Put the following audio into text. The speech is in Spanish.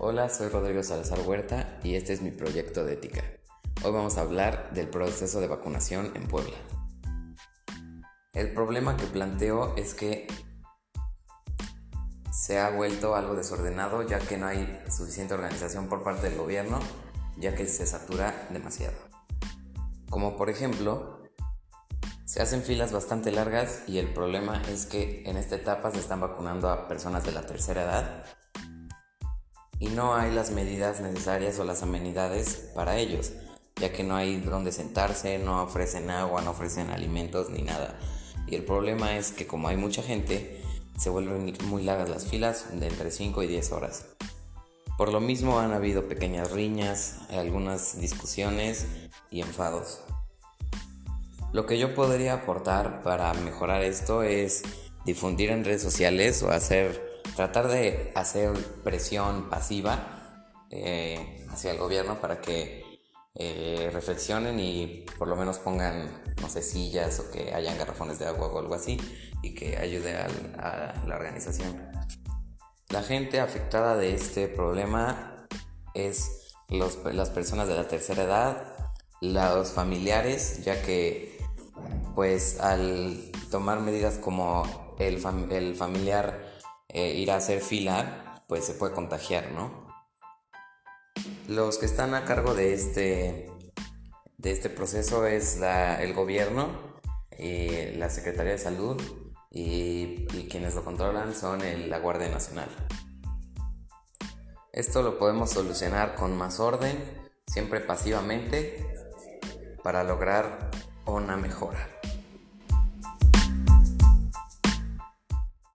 Hola, soy Rodrigo Salazar Huerta y este es mi proyecto de ética. Hoy vamos a hablar del proceso de vacunación en Puebla. El problema que planteo es que se ha vuelto algo desordenado ya que no hay suficiente organización por parte del gobierno ya que se satura demasiado. Como por ejemplo, se hacen filas bastante largas y el problema es que en esta etapa se están vacunando a personas de la tercera edad y no hay las medidas necesarias o las amenidades para ellos, ya que no hay donde sentarse, no ofrecen agua, no ofrecen alimentos ni nada. Y el problema es que como hay mucha gente, se vuelven muy largas las filas de entre 5 y 10 horas. Por lo mismo han habido pequeñas riñas, algunas discusiones y enfados. Lo que yo podría aportar para mejorar esto es difundir en redes sociales o hacer tratar de hacer presión pasiva eh, hacia el gobierno para que eh, reflexionen y por lo menos pongan, no sé, sillas o que hayan garrafones de agua o algo así y que ayude a, la organización. La gente afectada de este problema es las personas de la tercera edad, los familiares, ya que pues al tomar medidas como el, el familiar eh, ir a hacer fila, pues se puede contagiar, ¿no? Los que están a cargo de este, de este proceso es el gobierno, y la Secretaría de Salud y, quienes lo controlan son la Guardia Nacional. Esto lo podemos solucionar con más orden, siempre pasivamente, para lograr una mejora.